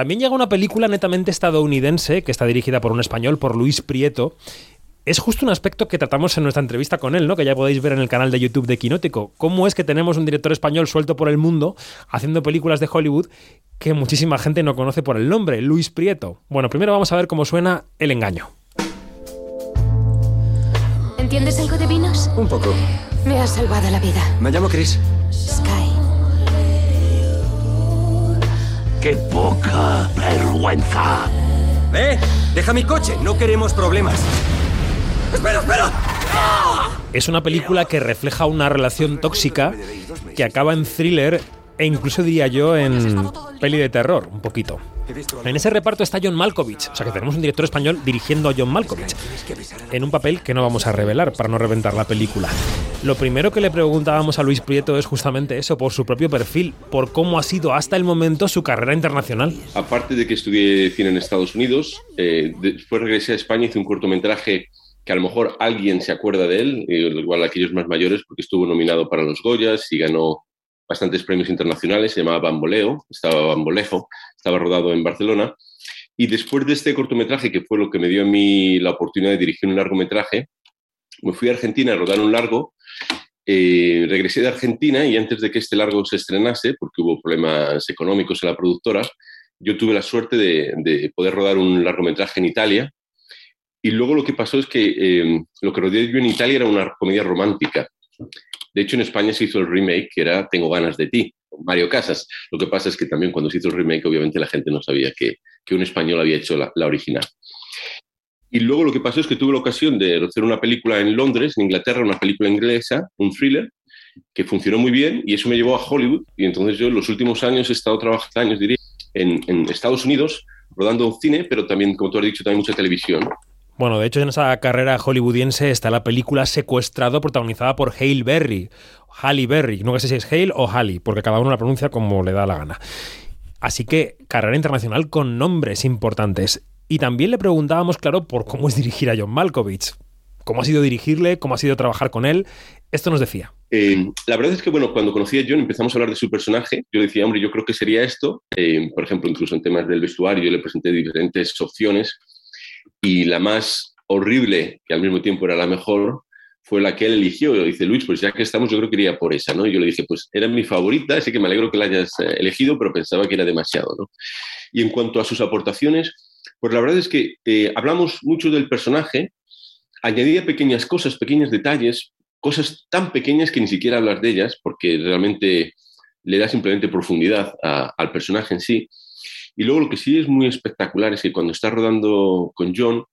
También llega una película netamente estadounidense que está dirigida por un español, por Luis Prieto. Es justo un aspecto que tratamos en nuestra entrevista con él, ¿no? Que ya podéis ver en el canal de YouTube de Quinótico. ¿Cómo es que tenemos un director español suelto por el mundo haciendo películas de Hollywood que muchísima gente no conoce por el nombre, Luis Prieto? Bueno, primero vamos a ver cómo suena El engaño. ¿Entiendes algo de vinos? Un poco. Me has salvado la vida. Me llamo Chris. Sky. ¡Qué poca vergüenza! ¡Eh! ¡Deja mi coche! No queremos problemas. ¡Espera, espera! Es una película que refleja una relación tóxica que acaba en thriller e incluso diría yo en peli de terror, un poquito. En ese reparto está John Malkovich, o sea que tenemos un director español dirigiendo a John Malkovich, en un papel que no vamos a revelar para no reventar la película. Lo primero que le preguntábamos a Luis Prieto es justamente eso, por su propio perfil, por cómo ha sido hasta el momento su carrera internacional. Aparte de que estudié cine en Estados Unidos, eh, después regresé a España, hice un cortometraje que a lo mejor alguien se acuerda de él, eh, igual aquellos más mayores, porque estuvo nominado para los Goyas y ganó bastantes premios internacionales, se llamaba Bamboleo, estaba Bambolejo, estaba rodado en Barcelona. Y después de este cortometraje, que fue lo que me dio a mí la oportunidad de dirigir un largometraje, me fui a Argentina a rodar un largo. eh, regresé de Argentina y antes de que este largo se estrenase, porque hubo problemas económicos en la productora, yo tuve la suerte de, de poder rodar un largometraje en Italia. Y luego lo que pasó es que eh, lo que rodé yo en Italia era una comedia romántica. De hecho, en España se hizo el remake que era Tengo ganas de ti, Mario Casas. Lo que pasa es que también cuando se hizo el remake, obviamente la gente no sabía que, que un español había hecho la, la original. Y luego lo que pasó es que tuve la ocasión de hacer una película en Londres, en Inglaterra, una película inglesa, un thriller, que funcionó muy bien y eso me llevó a Hollywood. Y entonces yo en los últimos años he estado trabajando, años en Estados Unidos, rodando cine, pero también, como tú has dicho, también mucha televisión. Bueno, de hecho en esa carrera hollywoodiense está la película Secuestrado protagonizada por Hale Berry, Halle Berry, no sé si es Hale o Halle, porque cada uno la pronuncia como le da la gana. Así que carrera internacional con nombres importantes. Y también le preguntábamos, claro, por cómo es dirigir a John Malkovich. ¿Cómo ha sido dirigirle? ¿Cómo ha sido trabajar con él? Esto nos decía. Eh, la verdad es que, bueno, cuando conocí a John empezamos a hablar de su personaje. Yo decía, hombre, yo creo que sería esto. Eh, por ejemplo, incluso en temas del vestuario, yo le presenté diferentes opciones y la más horrible, que al mismo tiempo era la mejor, fue la que él eligió. Yo dice, Luis, pues ya que estamos, yo creo que iría por esa, ¿no? Y yo le dije, pues era mi favorita, así que me alegro que la hayas eh, elegido, pero pensaba que era demasiado, ¿no? Y en cuanto a sus aportaciones, pues la verdad es que eh, hablamos mucho del personaje, añadía pequeñas cosas, pequeños detalles, cosas tan pequeñas que ni siquiera hablas de ellas, porque realmente le da simplemente profundidad al personaje en sí. Y luego lo que sí es muy espectacular es que cuando está rodando con John,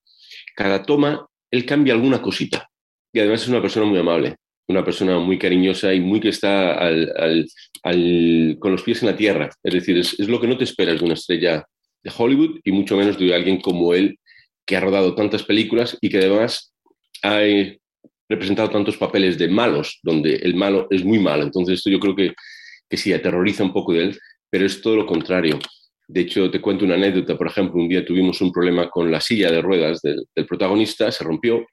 cada toma, él cambia alguna cosita. Y además es una persona muy amable, una persona muy cariñosa y muy que está al, con los pies en la tierra. Es decir, es, es, lo que no te esperas de una estrella Hollywood y mucho menos de alguien como él, que ha rodado tantas películas y que además ha representado tantos papeles de malos, donde el malo es muy malo. Entonces esto yo creo que, que sí, aterroriza un poco de él, pero es todo lo contrario. De hecho, te cuento una anécdota. Por ejemplo, un día tuvimos un problema con la silla de ruedas del, protagonista, se rompió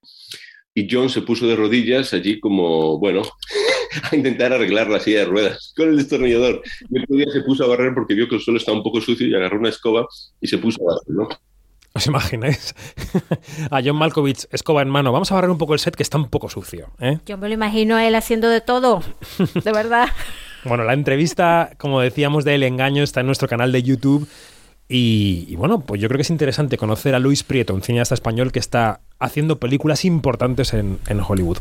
y John se puso de rodillas allí como, bueno, a intentar arreglar la silla de ruedas con el destornillador. Y otro día se puso a barrer porque vio que el suelo estaba un poco sucio y agarró una escoba y se puso a barrer, ¿no? ¿Os imagináis? a John Malkovich, escoba en mano. Vamos a barrer un poco el set que está un poco sucio. ¿eh? Yo me lo imagino a él haciendo de todo. De verdad. Bueno, la entrevista, como decíamos, de El Engaño está en nuestro canal de YouTube. Y, y, bueno, pues yo creo que es interesante conocer a Luis Prieto, un cineasta español que está haciendo películas importantes en, en Hollywood.